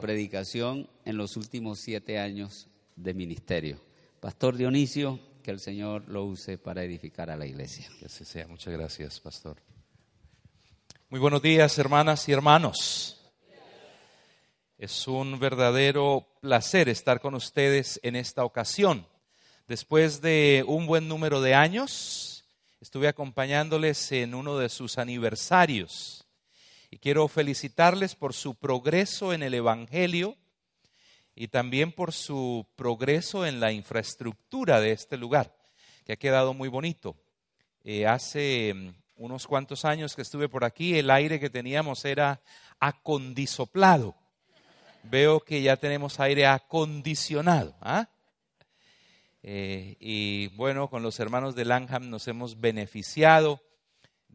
predicación en los últimos siete años de ministerio. Pastor Dionisio, que el Señor lo use para edificar a la iglesia. Que así sea. Muchas gracias, pastor. Muy buenos días, hermanas y hermanos. Es un verdadero placer estar con ustedes en esta ocasión. Después de un buen número de años, estuve acompañándoles en uno de sus aniversarios. Y quiero felicitarles por su progreso en el Evangelio y también por su progreso en la infraestructura de este lugar, que ha quedado muy bonito. Eh, hace mm, unos cuantos años que estuve por aquí, el aire que teníamos era acondisoplado. Veo que ya tenemos aire acondicionado. ¿ah? Eh, y bueno, con los hermanos de Langham nos hemos beneficiado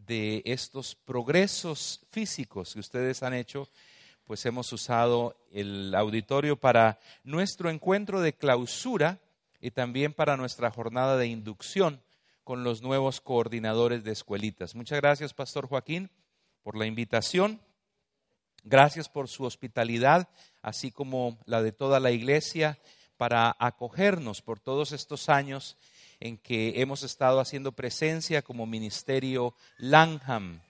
de estos progresos físicos que ustedes han hecho, pues hemos usado el auditorio para nuestro encuentro de clausura y también para nuestra jornada de inducción con los nuevos coordinadores de escuelitas. Muchas gracias, Pastor Joaquín, por la invitación. Gracias por su hospitalidad, así como la de toda la iglesia, para acogernos por todos estos años en que hemos estado haciendo presencia como Ministerio Langham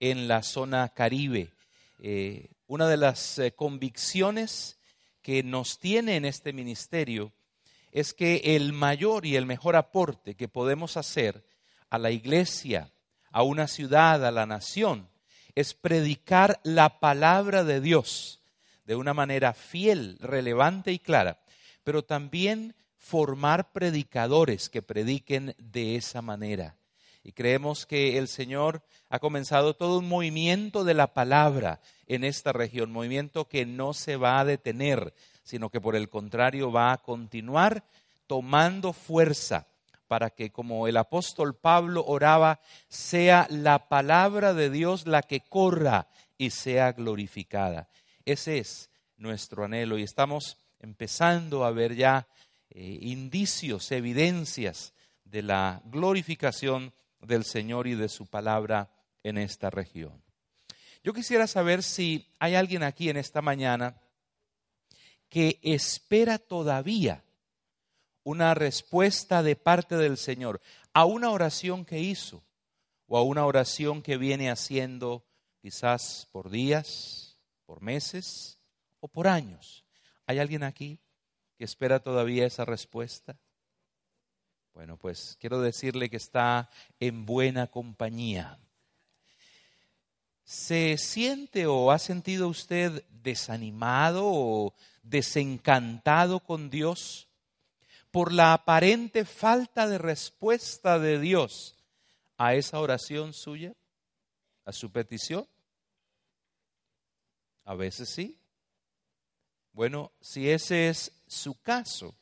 en la zona caribe. Eh, una de las eh, convicciones que nos tiene en este ministerio es que el mayor y el mejor aporte que podemos hacer a la iglesia, a una ciudad, a la nación, es predicar la palabra de Dios de una manera fiel, relevante y clara, pero también formar predicadores que prediquen de esa manera. Y creemos que el Señor ha comenzado todo un movimiento de la palabra en esta región, movimiento que no se va a detener, sino que por el contrario va a continuar tomando fuerza para que, como el apóstol Pablo oraba, sea la palabra de Dios la que corra y sea glorificada. Ese es nuestro anhelo y estamos empezando a ver ya eh, indicios, evidencias de la glorificación del Señor y de su palabra en esta región. Yo quisiera saber si hay alguien aquí en esta mañana que espera todavía una respuesta de parte del Señor a una oración que hizo o a una oración que viene haciendo quizás por días, por meses o por años. ¿Hay alguien aquí espera todavía esa respuesta? Bueno, pues quiero decirle que está en buena compañía. ¿Se siente o ha sentido usted desanimado o desencantado con Dios? por la aparente falta de respuesta de Dios a esa oración suya, a su petición? A veces sí. Bueno, si ese es su caso,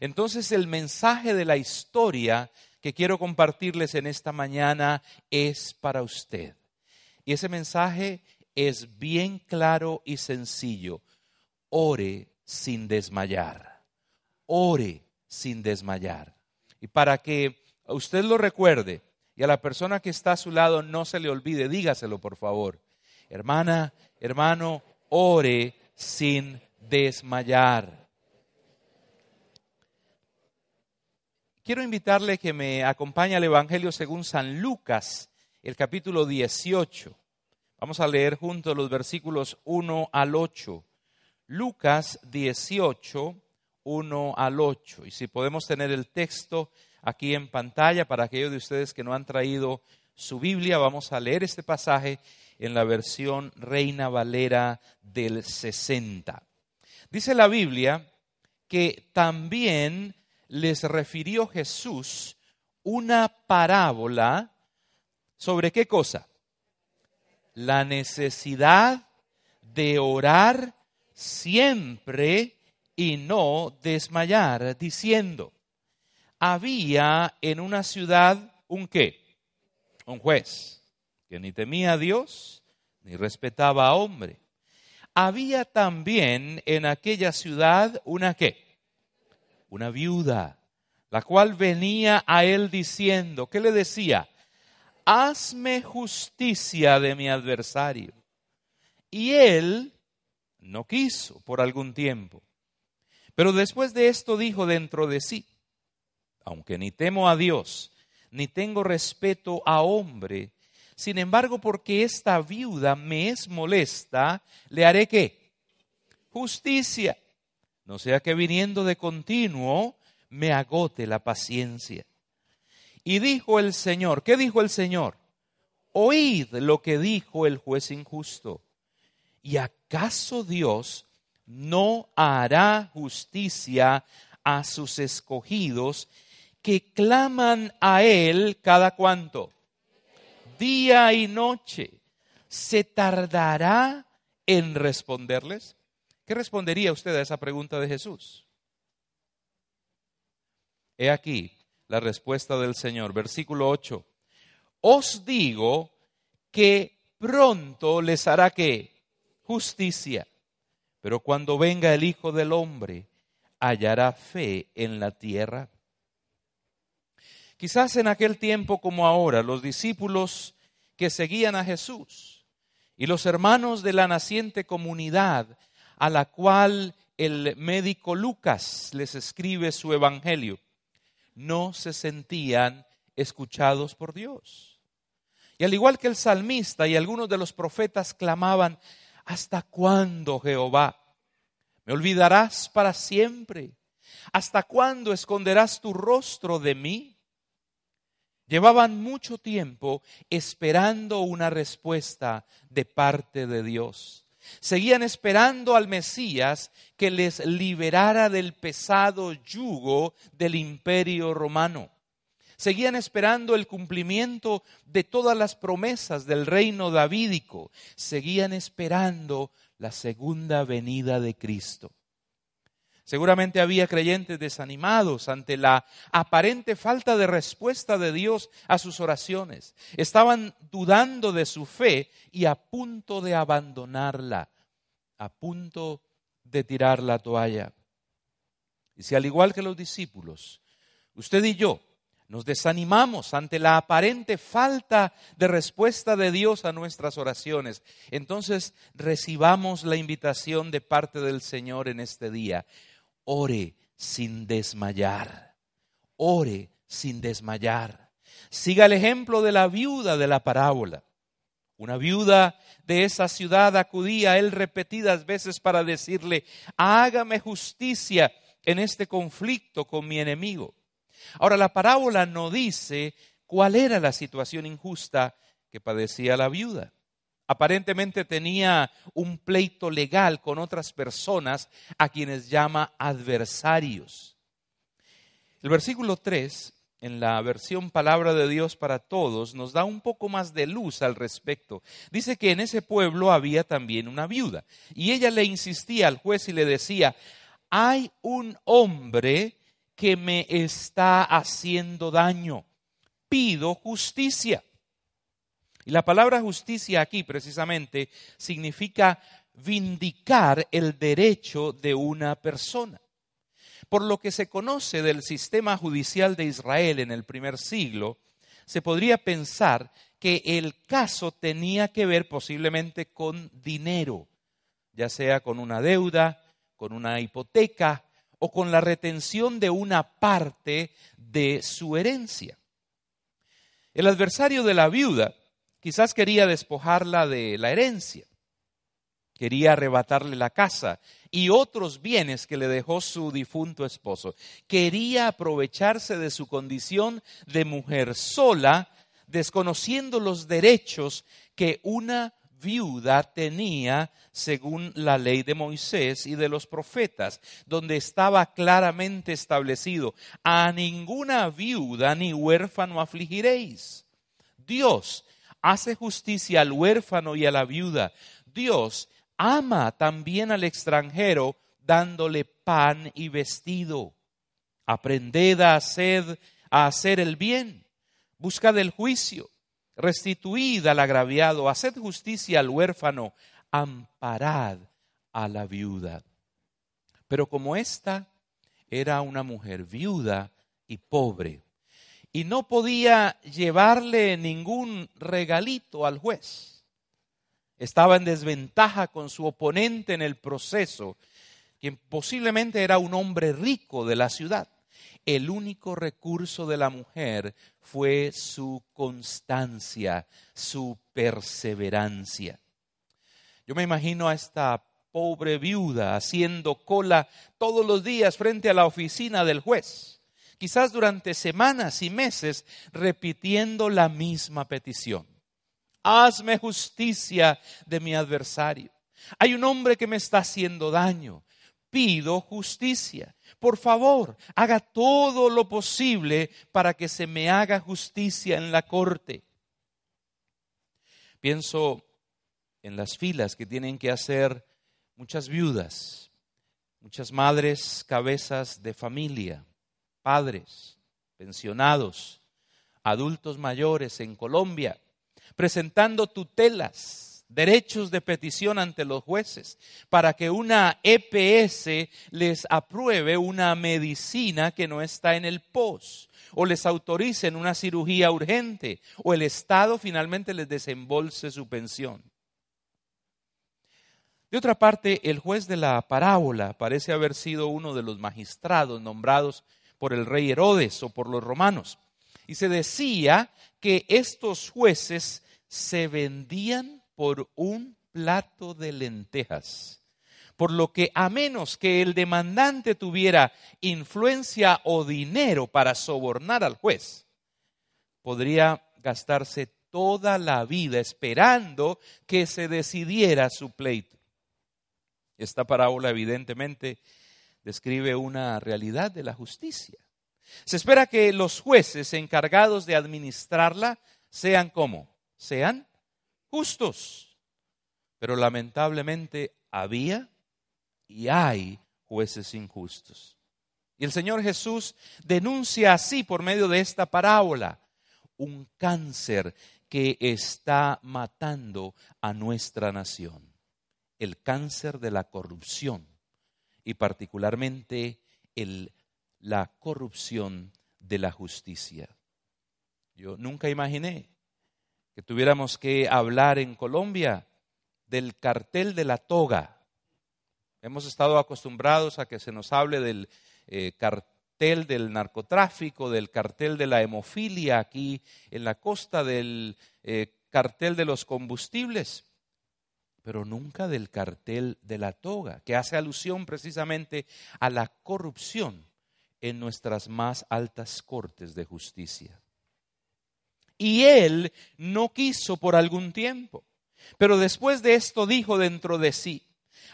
entonces el mensaje de la historia que quiero compartirles en esta mañana es para usted. Y ese mensaje es bien claro y sencillo. Ore sin desmayar. Ore sin desmayar. Y para que usted lo recuerde y a la persona que está a su lado no se le olvide, dígaselo por favor. Hermana, hermano, ore sin desmayar. Quiero invitarle que me acompañe al Evangelio según San Lucas, el capítulo 18. Vamos a leer juntos los versículos 1 al 8. Lucas 18, 1 al 8. Y si podemos tener el texto aquí en pantalla para aquellos de ustedes que no han traído su Biblia, vamos a leer este pasaje en la versión Reina Valera del 60. Dice la Biblia que también les refirió Jesús una parábola sobre qué cosa? La necesidad de orar siempre y no desmayar, diciendo, había en una ciudad un qué? Un juez, que ni temía a Dios ni respetaba a hombre. Había también en aquella ciudad una qué? Una viuda, la cual venía a él diciendo, ¿qué le decía? Hazme justicia de mi adversario. Y él No quiso por algún tiempo. Pero después de esto dijo dentro de sí, aunque ni temo a Dios, ni tengo respeto a hombre, sin embargo, porque esta viuda me es molesta, le haré qué? Justicia. No sea que viniendo de continuo me agote la paciencia. Y dijo el Señor, ¿qué dijo el Señor? Oíd lo que dijo el juez injusto. ¿Y acaso Dios no hará justicia a sus escogidos que claman a Él cada cuanto? Día y noche. ¿Se tardará en responderles? ¿Qué respondería usted a esa pregunta de Jesús? He aquí la respuesta del Señor. Versículo 8. Os digo que pronto les hará que justicia. Pero cuando venga el Hijo del Hombre, hallará fe en la tierra. Quizás en aquel tiempo como ahora, los discípulos que seguían a Jesús y los hermanos de la naciente comunidad a la cual el médico Lucas les escribe su evangelio, no se sentían escuchados por Dios. Y al igual que el salmista y algunos de los profetas clamaban, ¿hasta cuándo, Jehová? ¿Me olvidarás para siempre? ¿Hasta cuándo esconderás tu rostro de mí? Llevaban mucho tiempo esperando una respuesta de parte de Dios. Seguían esperando al Mesías que les liberara del pesado yugo del imperio romano. Seguían esperando el cumplimiento de todas las promesas del reino davídico. Seguían esperando la segunda venida de Cristo. Seguramente había creyentes desanimados ante la aparente falta de respuesta de Dios a sus oraciones. Estaban dudando de su fe y a punto de abandonarla, a punto de tirar la toalla. Y si al igual que los discípulos, usted y yo nos desanimamos ante la aparente falta de respuesta de Dios a nuestras oraciones, entonces recibamos la invitación de parte del Señor en este día ore sin desmayar. Ore sin desmayar. Siga el ejemplo de la viuda de la parábola. Una viuda de esa ciudad acudía a él repetidas veces para decirle, hágame justicia en este conflicto con mi enemigo. Ahora, la parábola no dice cuál era la situación injusta que padecía la viuda aparentemente tenía un pleito legal con otras personas a quienes llama adversarios. El versículo 3, en la versión Palabra de Dios para Todos, nos da un poco más de luz al respecto. Dice que en ese pueblo había también una viuda y ella le insistía al juez y le decía, hay un hombre que me está haciendo daño, pido justicia. Y la palabra justicia aquí precisamente significa vindicar el derecho de una persona. Por lo que se conoce del sistema judicial de Israel en el primer siglo, se podría pensar que el caso tenía que ver posiblemente con dinero, ya sea con una deuda, con una hipoteca o con la retención de una parte de su herencia. El adversario de la viuda Quizás quería despojarla de la herencia, quería arrebatarle la casa y otros bienes que le dejó su difunto esposo. Quería aprovecharse de su condición de mujer sola, desconociendo los derechos que una viuda tenía según la ley de Moisés y de los profetas, donde estaba claramente establecido, a ninguna viuda ni huérfano afligiréis. Dios hace justicia al huérfano y a la viuda. Dios ama también al extranjero dándole pan y vestido. Aprended a hacer, a hacer el bien. Buscad el juicio. Restituid al agraviado. Haced justicia al huérfano. Amparad a la viuda. Pero como ésta era una mujer viuda y pobre, y no podía llevarle ningún regalito al juez. estaba en desventaja con su oponente en el proceso, quien posiblemente era un hombre rico de la ciudad. El único recurso de la mujer fue su constancia, su perseverancia. Yo me imagino a esta pobre viuda haciendo cola todos los días frente a la oficina del juez, quizás durante semanas y meses repitiendo la misma petición hazme justicia de mi adversario. Hay un hombre que me está haciendo daño. Pido justicia. Por favor, haga todo lo posible para que se me haga justicia en la corte. Pienso en las filas que tienen que hacer muchas viudas, muchas madres, cabezas de familia, padres, pensionados, adultos mayores en Colombia presentando tutelas, derechos de petición ante los jueces, para que una EPS les apruebe una medicina que no está en el POS, o les autoricen una cirugía urgente, o el Estado finalmente les desembolse su pensión. De otra parte, el juez de la parábola parece haber sido uno de los magistrados nombrados por el rey Herodes o por los romanos. Y se decía que estos jueces se vendían por un plato de lentejas. Por lo que a menos que el demandante tuviera influencia o dinero para sobornar al juez, podría gastarse toda la vida esperando que se decidiera su pleito. Esta parábola evidentemente describe una realidad de la justicia. Se espera que los jueces encargados de administrarla sean como sean justos. Pero lamentablemente había y hay jueces injustos. Y el Señor Jesús denuncia así por medio de esta parábola un cáncer que está matando a nuestra nación. El cáncer de la corrupción y particularmente el, la corrupción de la justicia. Yo nunca imaginé que tuviéramos que hablar en Colombia del cartel de la toga. Hemos estado acostumbrados a que se nos hable del eh, cartel del narcotráfico, del cartel de la hemofilia aquí en la costa, del eh, cartel de los combustibles, pero nunca del cartel de la toga, que hace alusión precisamente a la corrupción en nuestras más altas cortes de justicia. Y él no quiso por algún tiempo. Pero después de esto dijo dentro de sí,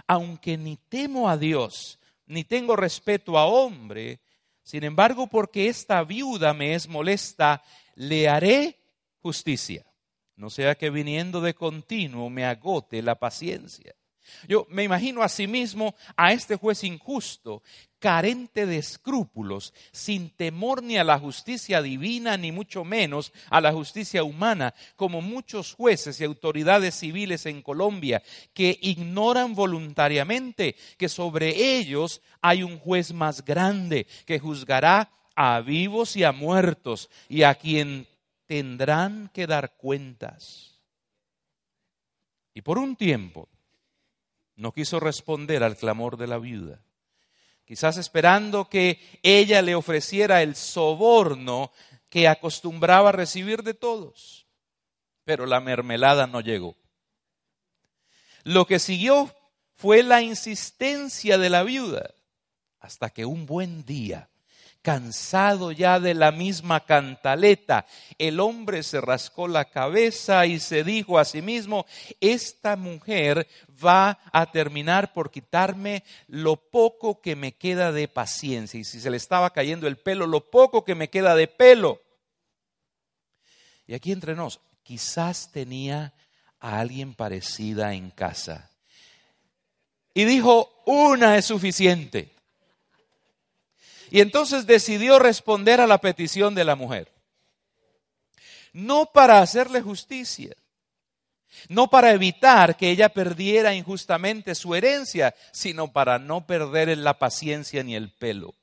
aunque ni temo a Dios, ni tengo respeto a hombre, sin embargo, porque esta viuda me es molesta, le haré justicia. No sea que viniendo de continuo me agote la paciencia. Yo me imagino a sí mismo a este juez injusto, carente de escrúpulos, sin temor ni a la justicia divina, ni mucho menos a la justicia humana, como muchos jueces y autoridades civiles en Colombia, que ignoran voluntariamente que sobre ellos hay un juez más grande que juzgará a vivos y a muertos y a quien tendrán que dar cuentas. Y por un tiempo, no quiso responder al clamor de la viuda, quizás esperando que ella le ofreciera el soborno que acostumbraba recibir de todos. Pero la mermelada no llegó. Lo que siguió fue la insistencia de la viuda, hasta que un buen día cansado ya de la misma cantaleta, el hombre se rascó la cabeza y se dijo a sí mismo, esta mujer va a terminar por quitarme lo poco que me queda de paciencia. Y si se le estaba cayendo el pelo, lo poco que me queda de pelo. Y aquí entre nos, quizás tenía a alguien parecida en casa. Y dijo, una es suficiente. Y entonces decidió responder a la petición de la mujer. No para hacerle justicia, no para evitar que ella perdiera injustamente su herencia, sino para no perder la paciencia ni el pelo.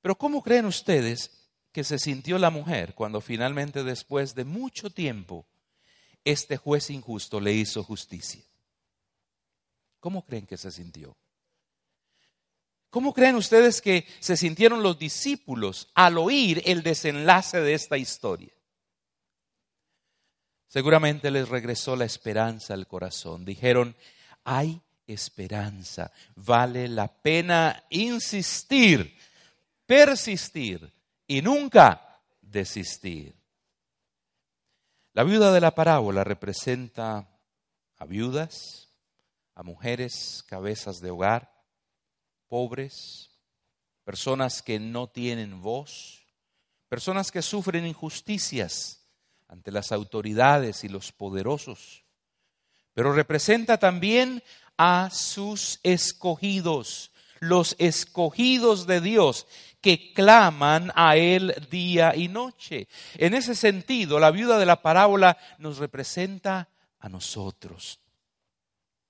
Pero ¿cómo creen ustedes que se sintió la mujer cuando finalmente después de mucho tiempo este juez injusto le hizo justicia. ¿Cómo creen que se sintió? ¿Cómo creen ustedes que se sintieron los discípulos al oír el desenlace de esta historia? Seguramente les regresó la esperanza al corazón. Dijeron, hay esperanza, vale la pena insistir, persistir y nunca desistir. La viuda de la parábola representa a viudas, a mujeres cabezas de hogar, pobres, personas que no tienen voz, personas que sufren injusticias ante las autoridades y los poderosos, pero representa también a sus escogidos, los escogidos de Dios que claman a Él día y noche. En ese sentido, la viuda de la parábola nos representa a nosotros,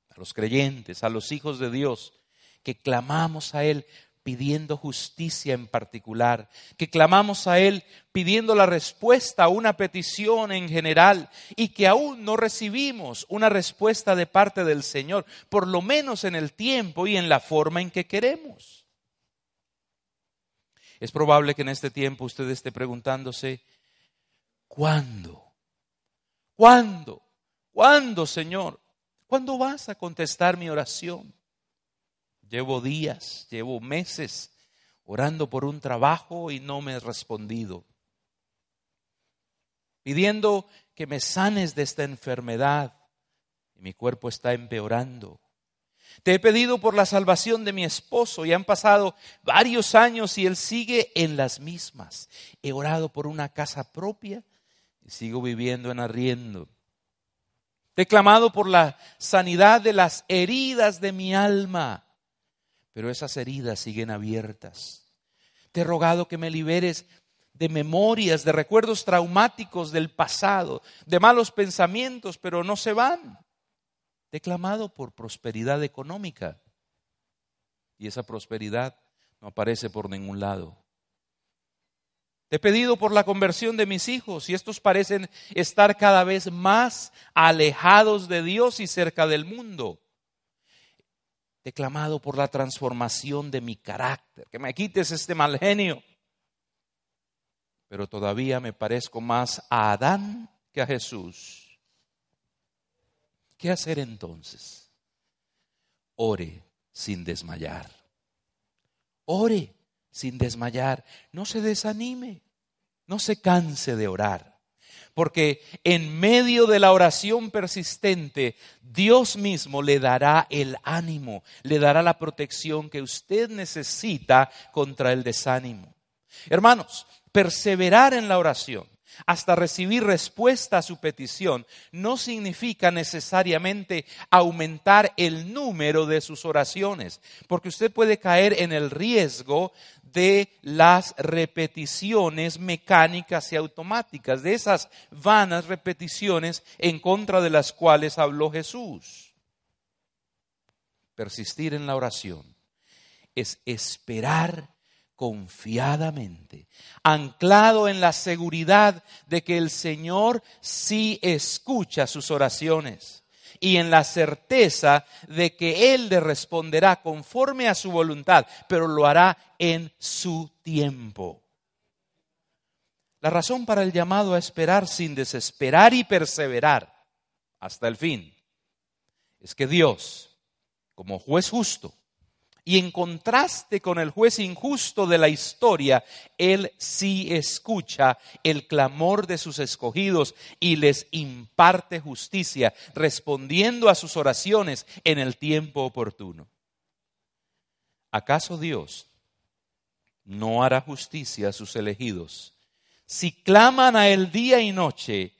a los creyentes, a los hijos de Dios, que clamamos a Él pidiendo justicia en particular, que clamamos a Él pidiendo la respuesta a una petición en general y que aún no recibimos una respuesta de parte del Señor, por lo menos en el tiempo y en la forma en que queremos. Es probable que en este tiempo usted esté preguntándose, ¿cuándo? ¿Cuándo? ¿Cuándo, Señor? ¿Cuándo vas a contestar mi oración? Llevo días, llevo meses orando por un trabajo y no me has respondido. Pidiendo que me sanes de esta enfermedad y mi cuerpo está empeorando. Te he pedido por la salvación de mi esposo y han pasado varios años y él sigue en las mismas. He orado por una casa propia y sigo viviendo en arriendo. Te he clamado por la sanidad de las heridas de mi alma pero esas heridas siguen abiertas. Te he rogado que me liberes de memorias, de recuerdos traumáticos del pasado, de malos pensamientos, pero no se van. Te he clamado por prosperidad económica y esa prosperidad no aparece por ningún lado. Te he pedido por la conversión de mis hijos y estos parecen estar cada vez más alejados de Dios y cerca del mundo he clamado por la transformación de mi carácter, que me quites este mal genio. Pero todavía me parezco más a Adán que a Jesús. ¿Qué hacer entonces? Ore sin desmayar. Ore sin desmayar. No se desanime. No se canse de orar porque en medio de la oración persistente, Dios mismo le dará el ánimo, le dará la protección que usted necesita contra el desánimo. Hermanos, perseverar en la oración hasta recibir respuesta a su petición no significa necesariamente aumentar el número de sus oraciones, porque usted puede caer en el riesgo de las repeticiones mecánicas y automáticas, de esas vanas repeticiones en contra de las cuales habló Jesús. Persistir en la oración es esperar confiadamente, anclado en la seguridad de que el Señor sí escucha sus oraciones y en la certeza de que Él le responderá conforme a su voluntad, pero lo hará en su tiempo. La razón para el llamado a esperar sin desesperar y perseverar hasta el fin es que Dios, como juez justo, y en contraste con el juez injusto de la historia, Él sí escucha el clamor de sus escogidos y les imparte justicia, respondiendo a sus oraciones en el tiempo oportuno. ¿Acaso Dios no hará justicia a sus elegidos si claman a Él día y noche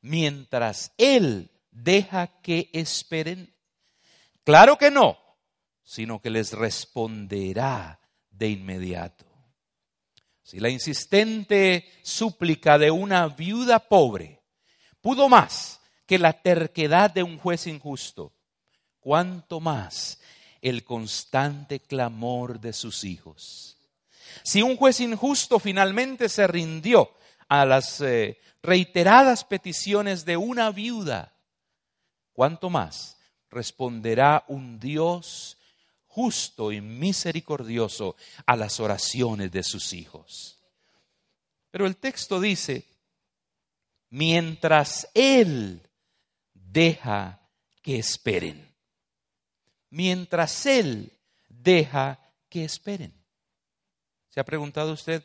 mientras Él deja que esperen? Claro que no sino que les responderá de inmediato. Si la insistente súplica de una viuda pobre pudo más que la terquedad de un juez injusto, cuánto más el constante clamor de sus hijos. Si un juez injusto finalmente se rindió a las eh, reiteradas peticiones de una viuda, ¿cuánto más responderá un Dios justo y misericordioso a las oraciones de sus hijos? Pero el texto dice, mientras Él deja que esperen, mientras Él deja que esperen. ¿Se ha preguntado usted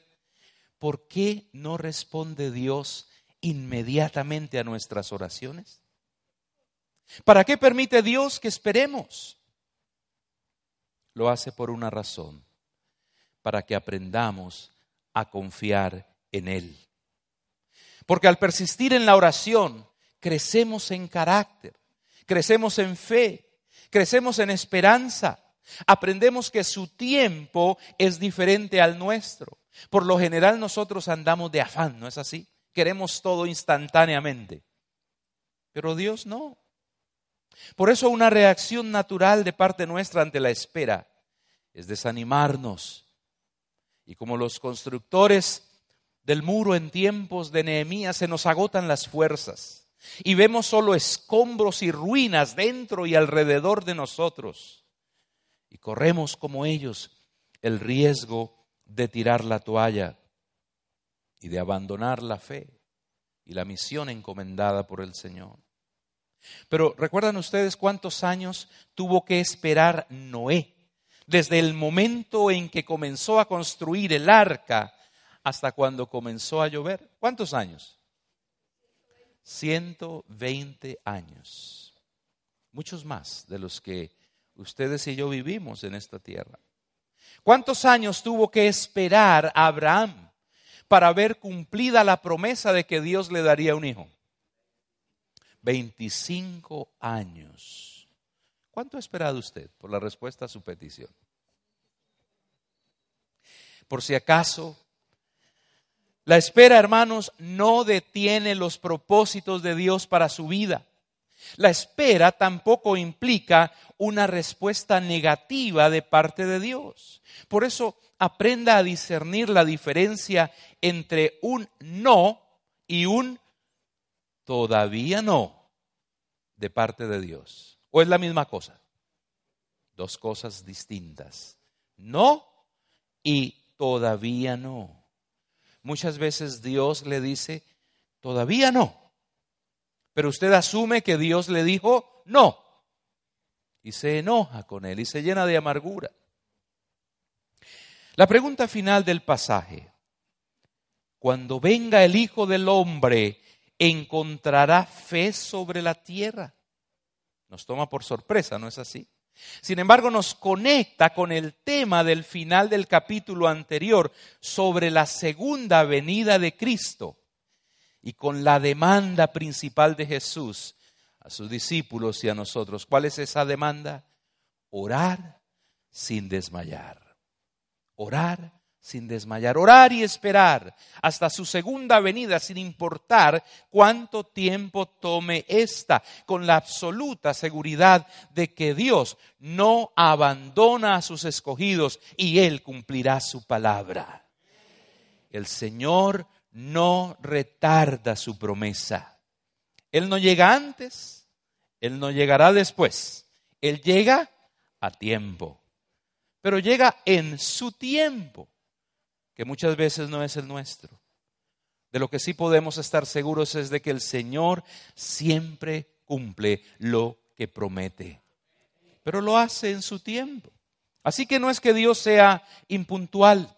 por qué no responde Dios inmediatamente a nuestras oraciones? ¿Para qué permite Dios que esperemos? Lo hace por una razón, para que aprendamos a confiar en Él. Porque al persistir en la oración, crecemos en carácter, crecemos en fe, crecemos en esperanza, aprendemos que su tiempo es diferente al nuestro. Por lo general nosotros andamos de afán, ¿no es así? Queremos todo instantáneamente. Pero Dios no. Por eso una reacción natural de parte nuestra ante la espera es desanimarnos. Y como los constructores del muro en tiempos de Nehemías se nos agotan las fuerzas y vemos solo escombros y ruinas dentro y alrededor de nosotros. Y corremos como ellos el riesgo de tirar la toalla y de abandonar la fe y la misión encomendada por el Señor. Pero ¿recuerdan ustedes cuántos años tuvo que esperar Noé desde el momento en que comenzó a construir el arca hasta cuando comenzó a llover? ¿Cuántos años? 120 años. Muchos más de los que ustedes y yo vivimos en esta tierra. ¿Cuántos años tuvo que esperar Abraham para ver cumplida la promesa de que Dios le daría un hijo? 25 años. ¿Cuánto ha esperado usted por la respuesta a su petición? Por si acaso, la espera, hermanos, no detiene los propósitos de Dios para su vida. La espera tampoco implica una respuesta negativa de parte de Dios. Por eso aprenda a discernir la diferencia entre un no y un todavía no de parte de Dios. ¿O es la misma cosa? Dos cosas distintas. No y todavía no. Muchas veces Dios le dice, todavía no. Pero usted asume que Dios le dijo no. Y se enoja con él y se llena de amargura. La pregunta final del pasaje. Cuando venga el Hijo del Hombre, ¿encontrará fe sobre la tierra? Nos toma por sorpresa, ¿no es así? Sin embargo, nos conecta con el tema del final del capítulo anterior sobre la segunda venida de Cristo y con la demanda principal de Jesús a sus discípulos y a nosotros. ¿Cuál es esa demanda? Orar sin desmayar. Orar sin desmayar. Orar y esperar hasta su segunda venida sin importar cuánto tiempo tome esta, con la absoluta seguridad de que Dios no abandona a sus escogidos y Él cumplirá su palabra. El Señor no retarda su promesa. Él no llega antes, Él no llegará después. Él llega a tiempo, pero llega en su tiempo, que muchas veces no es el nuestro. De lo que sí podemos estar seguros es de que el Señor siempre cumple lo que promete, pero lo hace en su tiempo. Así que no es que Dios sea impuntual.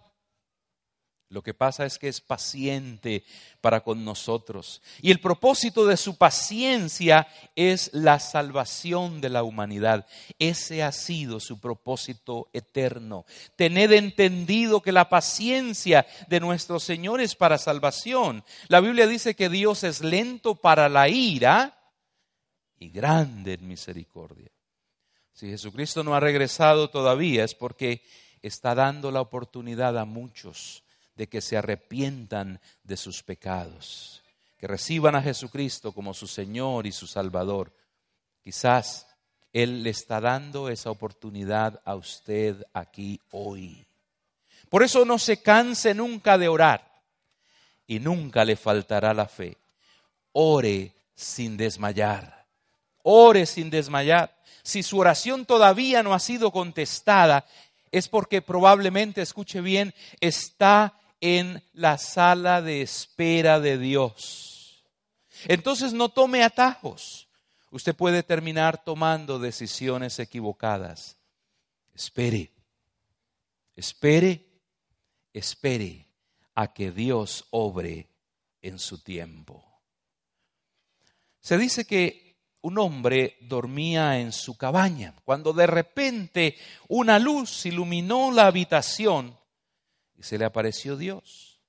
Lo que pasa es que es paciente para con nosotros. Y el propósito de su paciencia es la salvación de la humanidad. Ese ha sido su propósito eterno. Tened entendido que la paciencia de nuestro Señor es para salvación. La Biblia dice que Dios es lento para la ira y grande en misericordia. Si Jesucristo no ha regresado todavía es porque está dando la oportunidad a muchos de que se arrepientan de sus pecados, que reciban a Jesucristo como su Señor y su Salvador. Quizás Él le está dando esa oportunidad a usted aquí hoy. Por eso no se canse nunca de orar. y nunca le faltará la fe. Ore sin desmayar. Ore sin desmayar. Si su oración todavía no ha sido contestada, es porque probablemente, escuche bien, está en la sala de espera de Dios. Entonces no tome atajos. Usted puede terminar tomando decisiones equivocadas. Espere, espere, espere a que Dios obre en su tiempo. Se dice que un hombre dormía en su cabaña cuando de repente una luz iluminó la habitación y se le apareció Dios.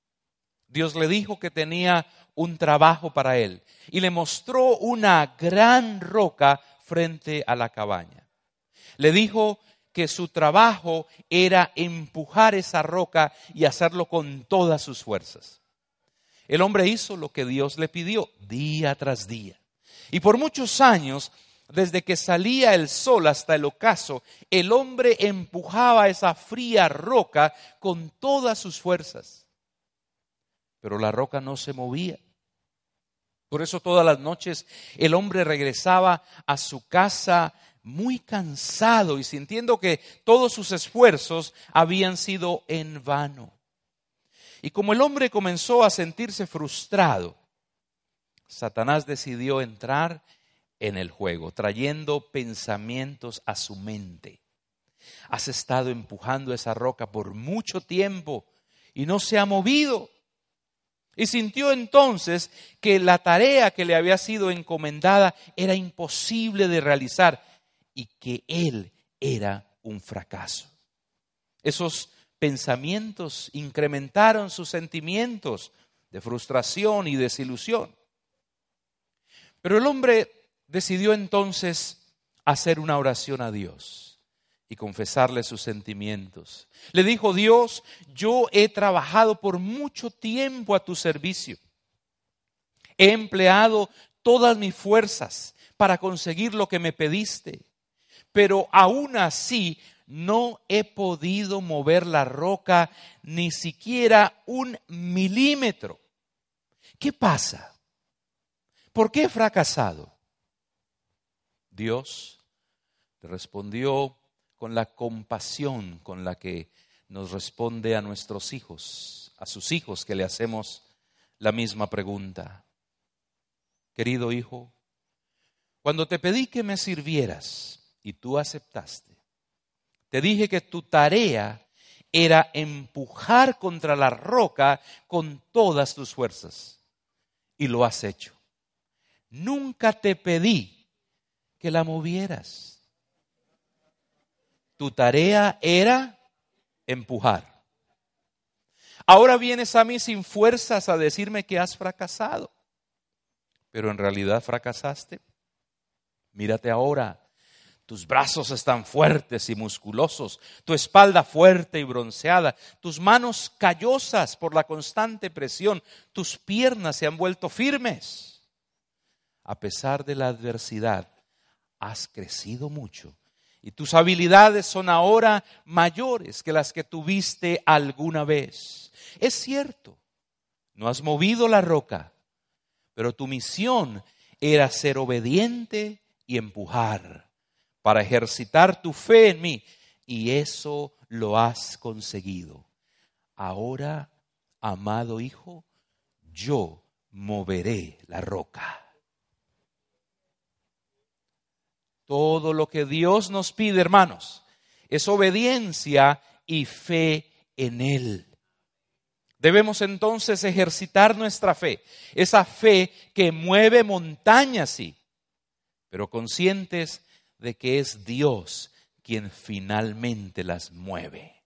Dios le dijo que tenía un trabajo para él y le mostró una gran roca frente a la cabaña. Le dijo que su trabajo era empujar esa roca y hacerlo con todas sus fuerzas. El hombre hizo lo que Dios le pidió día tras día. Y por muchos años, desde que salía el sol hasta el ocaso, el hombre empujaba esa fría roca con todas sus fuerzas. Pero la roca no se movía. Por eso todas las noches el hombre regresaba a su casa muy cansado y sintiendo que todos sus esfuerzos habían sido en vano. Y como el hombre comenzó a sentirse frustrado, Satanás decidió entrar en el juego, trayendo pensamientos a su mente. Has estado empujando esa roca por mucho tiempo y no se ha movido. Y sintió entonces que la tarea que le había sido encomendada era imposible de realizar y que él era un fracaso. Esos pensamientos incrementaron sus sentimientos de frustración y desilusión. Pero el hombre decidió entonces hacer una oración a Dios y confesarle sus sentimientos. Le dijo, Dios, yo he trabajado por mucho tiempo a tu servicio. He empleado todas mis fuerzas para conseguir lo que me pediste, pero aún así no he podido mover la roca ni siquiera un milímetro. ¿Qué pasa? ¿Por qué he fracasado? Dios respondió con la compasión con la que nos responde a nuestros hijos, a sus hijos que le hacemos la misma pregunta. Querido hijo, cuando te pedí que me sirvieras y tú aceptaste, te dije que tu tarea era empujar contra la roca con todas tus fuerzas y lo has hecho. Nunca te pedí que la movieras. Tu tarea era empujar. Ahora vienes a mí sin fuerzas a decirme que has fracasado, pero en realidad fracasaste. Mírate ahora, tus brazos están fuertes y musculosos, tu espalda fuerte y bronceada, tus manos callosas por la constante presión, tus piernas se han vuelto firmes a pesar de la adversidad, has crecido mucho y tus habilidades son ahora mayores que las que tuviste alguna vez. Es cierto, no has movido la roca, pero tu misión era ser obediente y empujar para ejercitar tu fe en mí y eso lo has conseguido. Ahora, amado hijo, yo moveré la roca. Todo lo que Dios nos pide, hermanos, es obediencia y fe en Él. Debemos entonces ejercitar nuestra fe, esa fe que mueve montañas, sí, pero conscientes de que es Dios quien finalmente las mueve.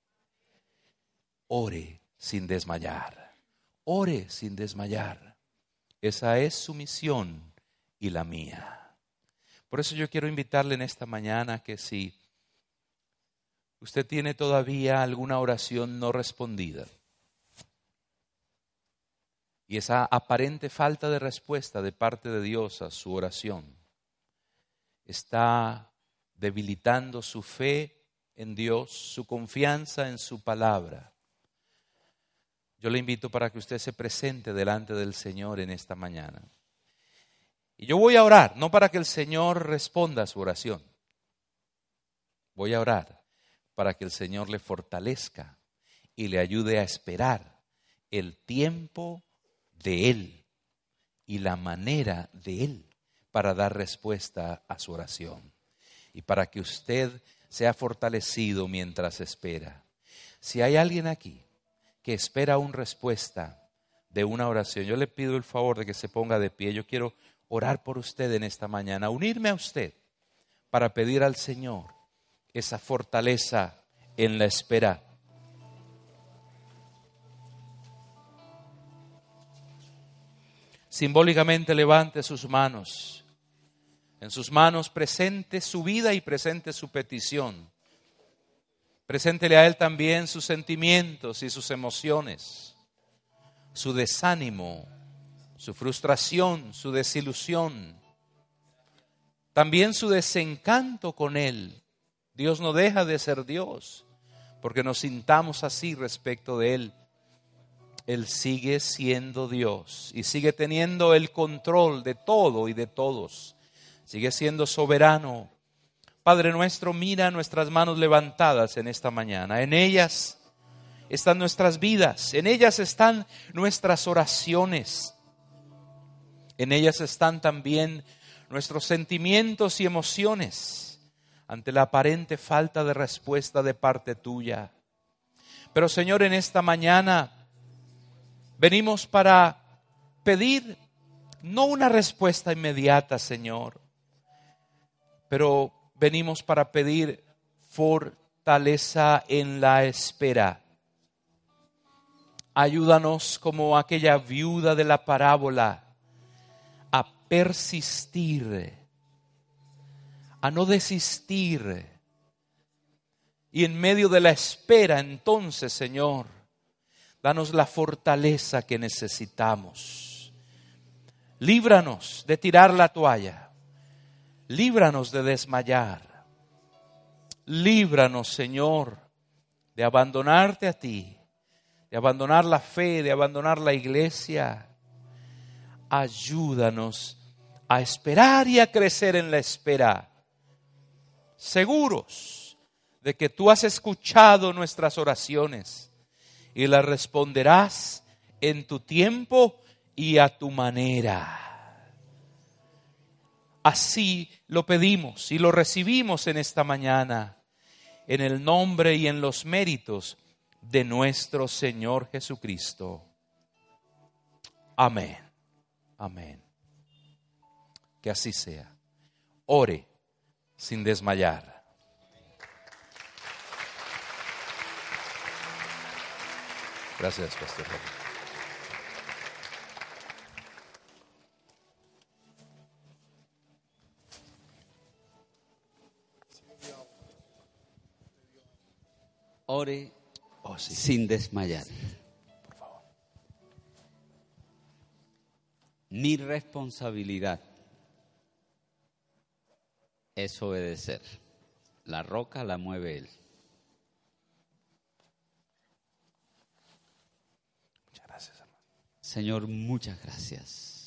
Ore sin desmayar, ore sin desmayar. Esa es su misión y la mía. Por eso yo quiero invitarle en esta mañana que si usted tiene todavía alguna oración no respondida y esa aparente falta de respuesta de parte de Dios a su oración está debilitando su fe en Dios, su confianza en su palabra. yo le invito para que usted se presente delante del Señor en esta mañana. Y yo voy a orar, no para que el Señor responda a su oración. Voy a orar para que el Señor le fortalezca y le ayude a esperar el tiempo de Él y la manera de Él para dar respuesta a su oración y para que usted sea fortalecido mientras espera. Si hay alguien aquí que espera una respuesta de una oración, yo le pido el favor de que se ponga de pie. Yo quiero orar por usted en esta mañana, unirme a usted para pedir al Señor esa fortaleza en la espera. Simbólicamente levante sus manos. En sus manos presente su vida y presente su petición. Preséntele a Él también sus sentimientos y sus emociones, su desánimo, su frustración, su desilusión, también su desencanto con Él. Dios no deja de ser Dios, porque nos sintamos así respecto de Él. Él sigue siendo Dios y sigue teniendo el control de todo y de todos. Sigue siendo soberano. Padre nuestro, mira nuestras manos levantadas en esta mañana. En ellas están nuestras vidas, en ellas están nuestras oraciones, en ellas están también nuestros sentimientos y emociones ante la aparente falta de respuesta de parte tuya. Pero Señor, en esta mañana venimos para pedir no una respuesta inmediata, Señor, pero venimos para pedir fortaleza en la espera. Ayúdanos como aquella viuda de la parábola persistir a no desistir. Y en medio de la espera, entonces, Señor, danos la fortaleza que necesitamos. Líbranos de tirar la toalla. Líbranos de desmayar. Líbranos, Señor, de abandonarte a ti, de abandonar la fe, de abandonar la iglesia. Ayúdanos a esperar y a crecer en la espera seguros de que tú has escuchado nuestras oraciones y las responderás en tu tiempo y a tu manera. Así lo pedimos y lo recibimos en esta mañana, en el nombre y en los méritos de nuestro Señor Jesucristo. Amén. Amén. Que así sea. Ore sin desmayar. Gracias, Pastor. Ore oh, sin desmayar. Por favor. Mi responsabilidad es obedecer. La roca la mueve Él. Muchas gracias, Señor, muchas gracias